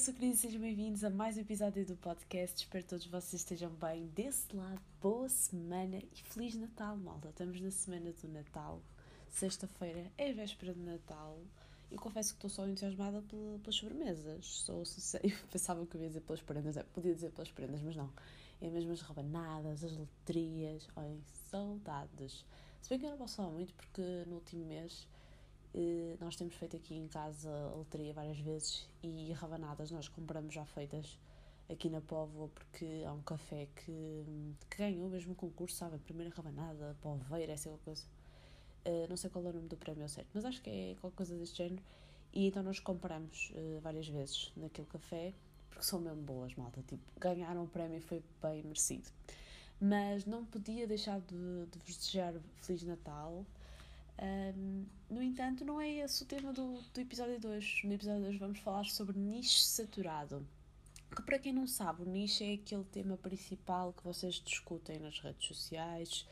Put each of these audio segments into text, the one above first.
sou Cris e sejam bem-vindos a mais um episódio do podcast. Espero que todos vocês estejam bem desse lado. Boa semana e Feliz Natal, malta. Estamos na semana do Natal. Sexta-feira é véspera de Natal. Eu confesso que estou só entusiasmada pelas sobremesas. Sou sincera. Pensava que eu ia dizer pelas prendas. É, podia dizer pelas prendas, mas não. É mesmo as rabanadas, as loterias. Olhem, saudades. Se bem que eu não posso falar muito porque no último mês nós temos feito aqui em casa loteria várias vezes e rabanadas nós compramos já feitas aqui na Póvoa porque há um café que, que ganhou mesmo concurso, sabe? Primeira rabanada, Poveira, essa coisa. Uh, não sei qual é o nome do prémio certo, mas acho que é qualquer coisa deste género. E então nós compramos uh, várias vezes naquele café porque são mesmo boas, malta. Tipo, ganharam o prémio e foi bem merecido. Mas não podia deixar de, de vos desejar Feliz Natal um, no entanto, não é esse o tema do, do episódio 2. No episódio 2 vamos falar sobre nicho saturado. Que para quem não sabe, o nicho é aquele tema principal que vocês discutem nas redes sociais,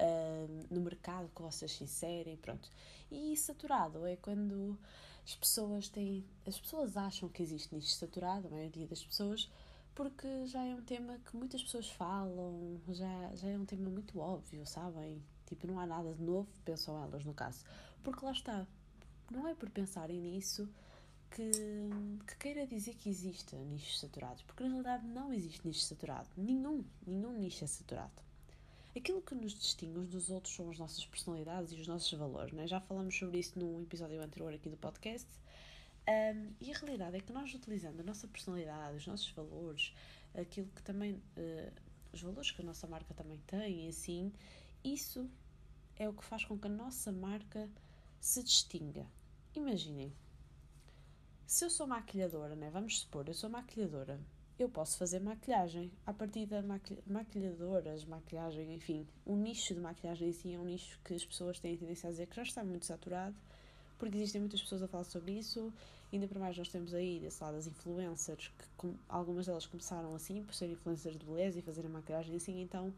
um, no mercado que vocês se inserem, pronto. E saturado é quando as pessoas têm. As pessoas acham que existe nicho saturado, a maioria das pessoas, porque já é um tema que muitas pessoas falam, já, já é um tema muito óbvio, sabem? Tipo, não há nada de novo, pensam elas no caso. Porque lá está, não é por pensarem nisso que, que queira dizer que existe nichos saturados, porque na realidade não existe nicho saturado. Nenhum, nenhum nicho é saturado. Aquilo que nos distingue uns dos outros são as nossas personalidades e os nossos valores. Né? Já falamos sobre isso num episódio anterior aqui do podcast. Um, e a realidade é que nós, utilizando a nossa personalidade, os nossos valores, aquilo que também. Uh, os valores que a nossa marca também tem, e assim, isso é o que faz com que a nossa marca se distinga. Imaginem, se eu sou maquilhadora, né? vamos supor, eu sou maquilhadora, eu posso fazer maquilhagem. A partir da maqui maquilhadoras, maquilhagem, enfim, o nicho de maquilhagem em si é um nicho que as pessoas têm a tendência a dizer que já está muito saturado, porque existem muitas pessoas a falar sobre isso, ainda para mais nós temos aí desse lado as influencers, que com, algumas delas começaram assim, por serem influencers de beleza e fazerem maquilhagem assim, então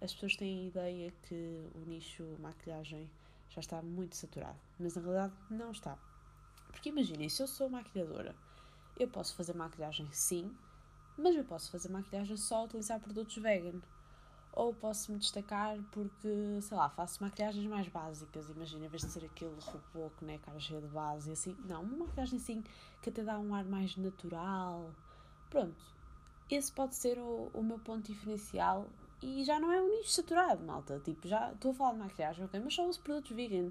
as pessoas têm a ideia que o nicho maquilhagem já está muito saturado, mas na realidade não está. Porque imaginem, se eu sou maquilhadora, eu posso fazer maquilhagem sim, mas eu posso fazer maquilhagem só utilizar produtos vegan. Ou posso me destacar porque, sei lá, faço maquilhagens mais básicas. Imagina, em vez de ser aquele robô que né, cara cheia de base e assim. Não, uma maquilhagem assim que até dá um ar mais natural. Pronto. Esse pode ser o, o meu ponto diferencial e já não é um nicho saturado, malta. Tipo, já estou a falar de maquilhagem, ok, mas só uso produtos vegan.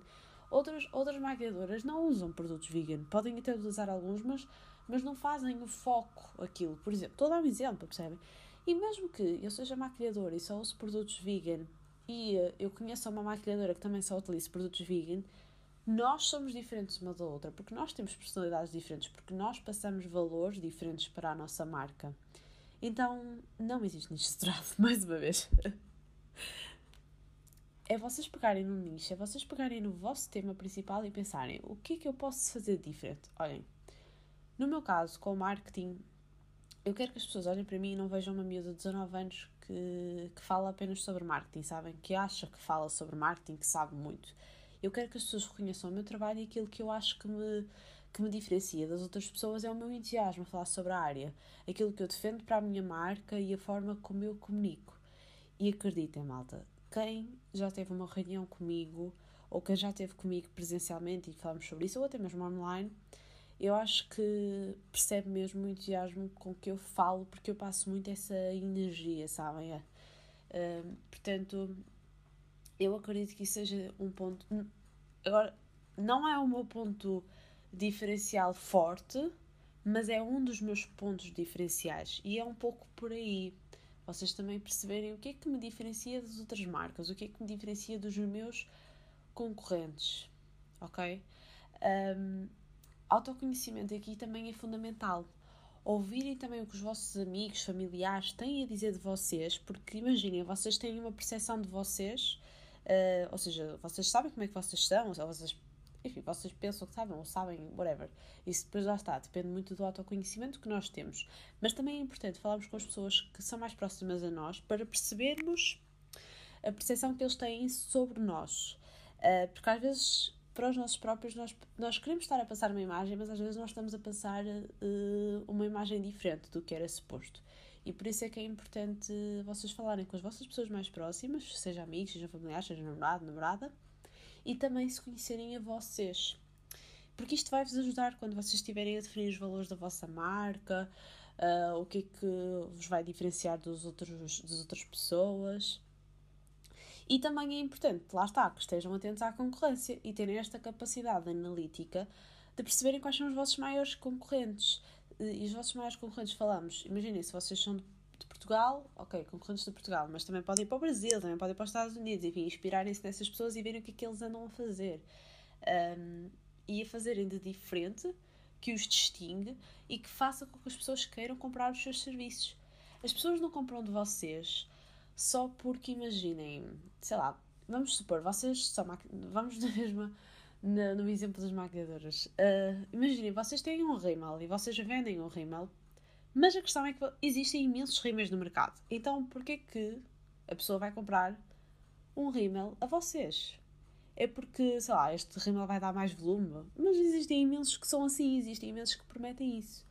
Outras, outras maquiadoras não usam produtos vegan. Podem até utilizar alguns, mas, mas não fazem o foco aquilo. Por exemplo, estou a dar um exemplo, percebem? E mesmo que eu seja maquilhadora e só uso produtos vegan e uh, eu conheço uma maquilhadora que também só utiliza produtos vegan, nós somos diferentes uma da outra, porque nós temos personalidades diferentes, porque nós passamos valores diferentes para a nossa marca. Então, não existe nicho saturado, mais uma vez. É vocês pegarem no nicho, é vocês pegarem no vosso tema principal e pensarem o que é que eu posso fazer diferente. Olhem, no meu caso, com o marketing, eu quero que as pessoas olhem para mim e não vejam uma miúda de 19 anos que, que fala apenas sobre marketing, sabem? Que acha que fala sobre marketing, que sabe muito. Eu quero que as pessoas reconheçam o meu trabalho e aquilo que eu acho que me que me diferencia das outras pessoas é o meu entusiasmo a falar sobre a área, aquilo que eu defendo para a minha marca e a forma como eu comunico. E acreditem, malta, quem já teve uma reunião comigo ou quem já teve comigo presencialmente e falamos sobre isso, ou até mesmo online, eu acho que percebe mesmo o entusiasmo com que eu falo, porque eu passo muito essa energia, sabem? Uh, portanto, eu acredito que isso seja um ponto. Agora, não é o meu ponto diferencial forte, mas é um dos meus pontos diferenciais e é um pouco por aí. Vocês também perceberem o que é que me diferencia das outras marcas, o que é que me diferencia dos meus concorrentes, ok? Um, autoconhecimento aqui também é fundamental. Ouvirem também o que os vossos amigos, familiares têm a dizer de vocês, porque imaginem, vocês têm uma percepção de vocês, uh, ou seja, vocês sabem como é que vocês são, ou vocês enfim, vocês pensam que sabem ou sabem, whatever. Isso depois lá está, depende muito do autoconhecimento que nós temos. Mas também é importante falarmos com as pessoas que são mais próximas a nós para percebermos a percepção que eles têm sobre nós. Uh, porque às vezes para os nossos próprios, nós, nós queremos estar a passar uma imagem, mas às vezes nós estamos a passar uh, uma imagem diferente do que era suposto. E por isso é que é importante vocês falarem com as vossas pessoas mais próximas, seja amigos, seja familiares, seja namorado, namorada, e também se conhecerem a vocês. Porque isto vai-vos ajudar quando vocês estiverem a definir os valores da vossa marca, uh, o que é que vos vai diferenciar dos outros, das outras pessoas. E também é importante, lá está, que estejam atentos à concorrência e terem esta capacidade analítica de perceberem quais são os vossos maiores concorrentes. E os vossos maiores concorrentes falamos, imaginem, se vocês são de, Portugal, ok, concorrentes de Portugal, mas também podem ir para o Brasil, também podem ir para os Estados Unidos, enfim, inspirarem-se nessas pessoas e verem o que é que eles andam a fazer. Um, e a fazerem de diferente que os distingue e que faça com que as pessoas queiram comprar os seus serviços. As pessoas não compram de vocês só porque imaginem, sei lá, vamos supor, vocês são vamos na mesma no, no exemplo das maquiadoras. Uh, imaginem, vocês têm um rímel e vocês vendem um rímel, mas a questão é que existem imensos rímels no mercado. Então, porquê que a pessoa vai comprar um rímel a vocês? É porque, sei lá, este rímel vai dar mais volume, mas existem imensos que são assim, existem imensos que prometem isso.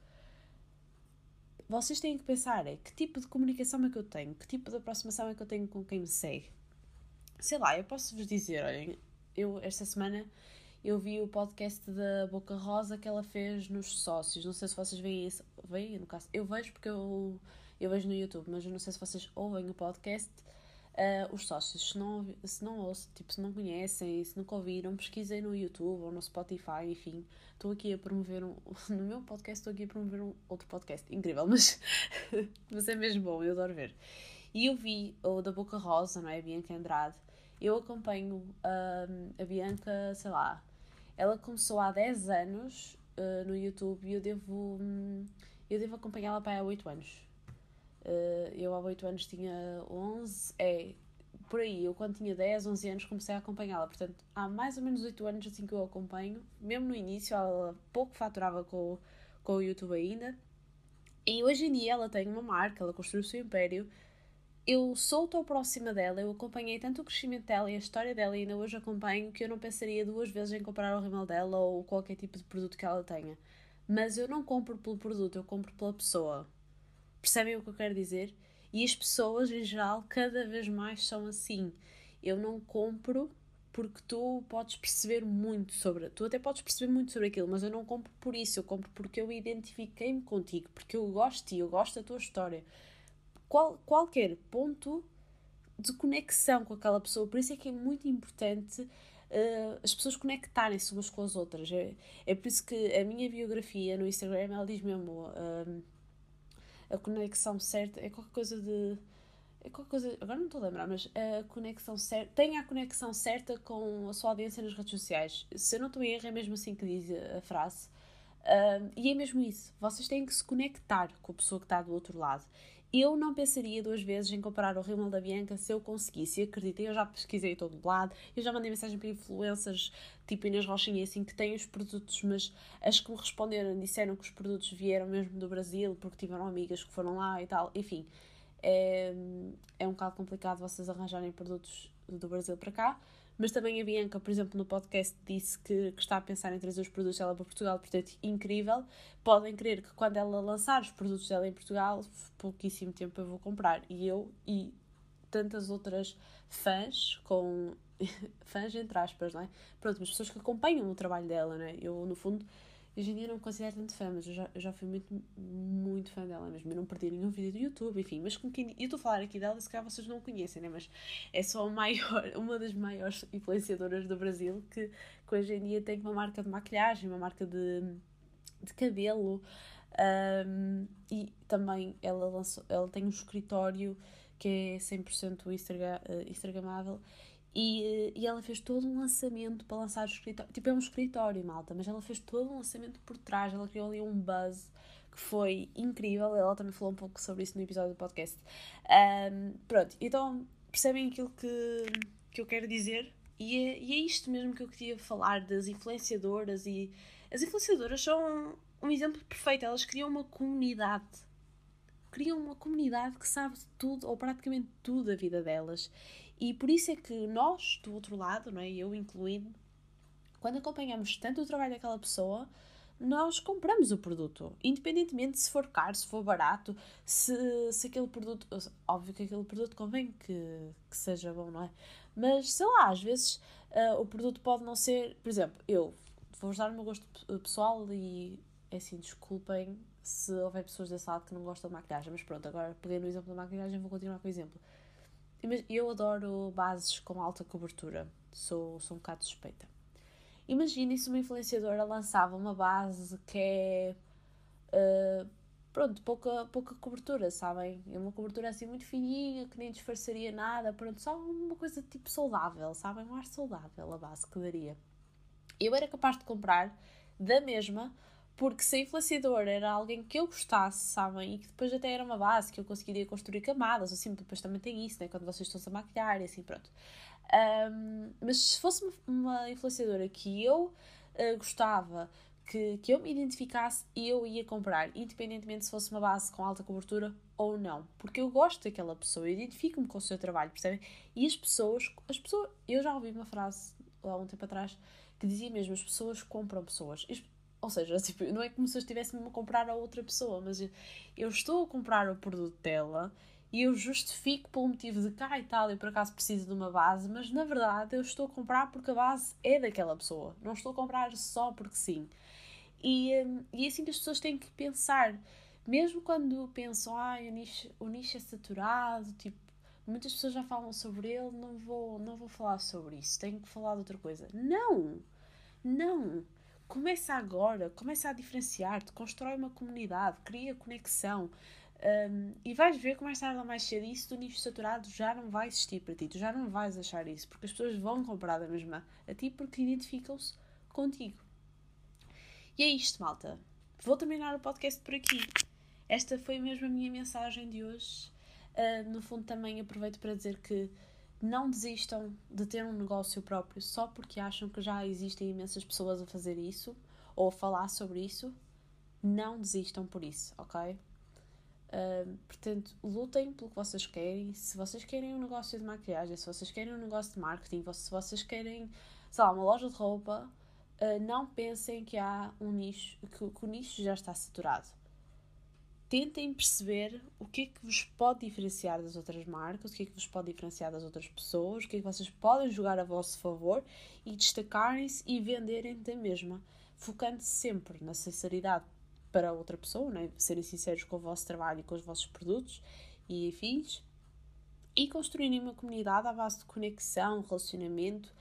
Vocês têm que pensar é que tipo de comunicação é que eu tenho, que tipo de aproximação é que eu tenho com quem me segue. Sei lá, eu posso vos dizer, olhem, eu esta semana eu vi o podcast da Boca Rosa que ela fez nos sócios. Não sei se vocês veem isso. Veem, no caso. Eu vejo porque eu, eu vejo no YouTube, mas eu não sei se vocês ouvem o podcast. Uh, os sócios, se não, se não tipo, se não conhecem, se nunca ouviram, pesquisem no YouTube ou no Spotify, enfim. Estou aqui a promover um. No meu podcast, estou aqui a promover um outro podcast. Incrível, mas, mas é mesmo bom, eu adoro ver. E eu vi o da Boca Rosa, não é? Bianca Andrade. Eu acompanho uh, a Bianca, sei lá, ela começou há 10 anos uh, no YouTube e eu devo, um, eu devo acompanhá-la para há 8 anos. Uh, eu há 8 anos tinha 11, é por aí, eu quando tinha 10, 11 anos comecei a acompanhá-la. Portanto, há mais ou menos 8 anos assim que eu acompanho. Mesmo no início, ela pouco faturava com, com o YouTube ainda. E hoje em dia ela tem uma marca, ela construiu o seu império eu sou tão próxima dela, eu acompanhei tanto o crescimento dela e a história dela e ainda hoje acompanho que eu não pensaria duas vezes em comprar o rímel dela ou qualquer tipo de produto que ela tenha. Mas eu não compro pelo produto, eu compro pela pessoa. Percebem o que eu quero dizer? E as pessoas, em geral, cada vez mais são assim. Eu não compro porque tu podes perceber muito sobre. Tu até podes perceber muito sobre aquilo, mas eu não compro por isso. Eu compro porque eu identifiquei-me contigo, porque eu gosto ti, eu gosto da tua história qual, qualquer ponto de conexão com aquela pessoa. Por isso é que é muito importante uh, as pessoas conectarem-se umas com as outras. É, é por isso que a minha biografia no Instagram ela diz mesmo uh, a conexão certa. É qualquer coisa de. É qualquer coisa, agora não estou a lembrar, mas a conexão certa. Tenha a conexão certa com a sua audiência nas redes sociais. Se eu não estou em erro, é mesmo assim que diz a frase. Uh, e é mesmo isso. Vocês têm que se conectar com a pessoa que está do outro lado. Eu não pensaria duas vezes em comprar o rímel da Bianca se eu conseguisse. Acreditem, eu já pesquisei todo lado, eu já mandei mensagem para influencers tipo Inês Rochinha assim que têm os produtos, mas as que me responderam disseram que os produtos vieram mesmo do Brasil porque tiveram amigas que foram lá e tal. Enfim, é, é um bocado complicado vocês arranjarem produtos do Brasil para cá. Mas também a Bianca, por exemplo, no podcast disse que, que, está a pensar em trazer os produtos dela para Portugal, portanto, incrível. Podem crer que quando ela lançar os produtos dela em Portugal, pouquíssimo tempo eu vou comprar. E eu e tantas outras fãs, com fãs entre aspas, não é? Pronto, mas pessoas que acompanham o trabalho dela, não é? Eu, no fundo, Hoje em dia não considero tanto fã, mas eu já, eu já fui muito, muito fã dela mesmo. Eu não perdi nenhum vídeo do YouTube, enfim. Mas com quem. Eu estou a falar aqui dela, se calhar vocês não conhecem, né? Mas é só maior, uma das maiores influenciadoras do Brasil que, que hoje em dia tem uma marca de maquilhagem, uma marca de, de cabelo. Um, e também ela, lançou, ela tem um escritório que é 100% Instagram, uh, Instagramável e, e ela fez todo um lançamento para lançar o escritório. Tipo, é um escritório, malta, mas ela fez todo um lançamento por trás. Ela criou ali um buzz que foi incrível. Ela também falou um pouco sobre isso no episódio do podcast. Um, pronto, então percebem aquilo que, que eu quero dizer? E é, e é isto mesmo que eu queria falar das influenciadoras. E as influenciadoras são um exemplo perfeito. Elas criam uma comunidade criam uma comunidade que sabe tudo, ou praticamente tudo da vida delas. E por isso é que nós, do outro lado, não é? eu incluindo, Quando acompanhamos tanto o trabalho daquela pessoa, nós compramos o produto, independentemente se for caro, se for barato, se, se aquele produto. Óbvio que aquele produto convém que, que seja bom, não é? Mas sei lá, às vezes uh, o produto pode não ser. Por exemplo, eu vou usar o meu gosto pessoal e é assim, desculpem se houver pessoas desse lado que não gostam de maquilhagem, mas pronto, agora peguei no exemplo da maquilhagem vou continuar com o exemplo. Eu adoro bases com alta cobertura, sou, sou um bocado suspeita. Imaginem se uma influenciadora lançava uma base que é. Uh, pronto, pouca, pouca cobertura, sabem? É uma cobertura assim muito fininha, que nem disfarçaria nada, pronto, só uma coisa tipo saudável, sabem? Um ar saudável a base que daria. Eu era capaz de comprar da mesma, porque se a influenciadora era alguém que eu gostasse, sabem? E que depois até era uma base que eu conseguiria construir camadas, assim, depois também tem isso, né? Quando vocês estão-se a maquilhar e assim, pronto. Um, mas se fosse uma influenciadora que eu uh, gostava, que, que eu me identificasse, eu ia comprar, independentemente se fosse uma base com alta cobertura ou não. Porque eu gosto daquela pessoa, eu identifico-me com o seu trabalho, percebem? E as pessoas, as pessoas, eu já ouvi uma frase há um tempo atrás que dizia mesmo: as pessoas compram pessoas. Ou seja, tipo, não é como se eu estivesse a comprar a outra pessoa, mas eu estou a comprar o produto dela e eu justifico pelo motivo de cá e tal, eu por acaso preciso de uma base, mas na verdade eu estou a comprar porque a base é daquela pessoa, não estou a comprar só porque sim. E, hum, e é assim que as pessoas têm que pensar, mesmo quando pensam, ah, o nicho, o nicho é saturado, tipo, muitas pessoas já falam sobre ele, não vou, não vou falar sobre isso, tenho que falar de outra coisa. Não! Não! Começa agora, começa a diferenciar-te, constrói uma comunidade, cria conexão, um, e vais ver que mais tarde ou mais cedo isso do nicho saturado já não vai existir para ti, tu já não vais achar isso, porque as pessoas vão comprar da mesma a ti porque identificam-se contigo. E é isto, malta. Vou terminar o podcast por aqui. Esta foi mesmo a minha mensagem de hoje. Uh, no fundo, também aproveito para dizer que não desistam de ter um negócio próprio só porque acham que já existem imensas pessoas a fazer isso ou a falar sobre isso. Não desistam por isso, ok? portanto, lutem pelo que vocês querem. Se vocês querem um negócio de maquilhagem, se vocês querem um negócio de marketing, se vocês querem, sei lá, uma loja de roupa, uh, não pensem que há um nicho, que, que o nicho já está saturado. Tentem perceber o que é que vos pode diferenciar das outras marcas, o que é que vos pode diferenciar das outras pessoas, o que é que vocês podem jogar a vosso favor e destacarem-se e venderem da mesma, focando-se sempre na sinceridade para outra pessoa, né? serem sinceros com o vosso trabalho e com os vossos produtos e afins, e construírem uma comunidade à base de conexão, relacionamento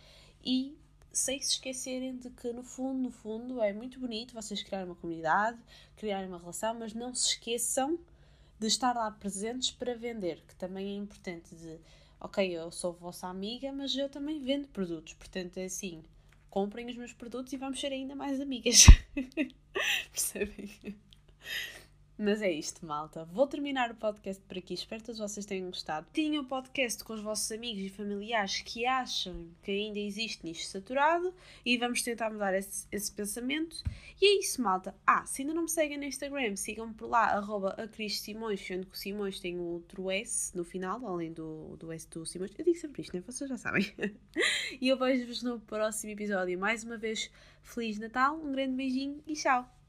e sem se esquecerem de que no fundo, no fundo, é muito bonito vocês criarem uma comunidade, criarem uma relação, mas não se esqueçam de estar lá presentes para vender, que também é importante de ok, eu sou vossa amiga, mas eu também vendo produtos, portanto é assim, comprem os meus produtos e vamos ser ainda mais amigas. Percebem? Mas é isto, malta. Vou terminar o podcast por aqui. Espero que vocês tenham gostado. Tinha o podcast com os vossos amigos e familiares que acham que ainda existe nicho saturado e vamos tentar mudar esse, esse pensamento. E é isso, malta. Ah, se ainda não me seguem no Instagram, sigam-me por lá, arroba a Cris Simões, sendo que o Simões tem outro S no final, além do, do S do Simões. Eu digo sempre isto, né? Vocês já sabem. e eu vejo-vos no próximo episódio. Mais uma vez, Feliz Natal, um grande beijinho e tchau!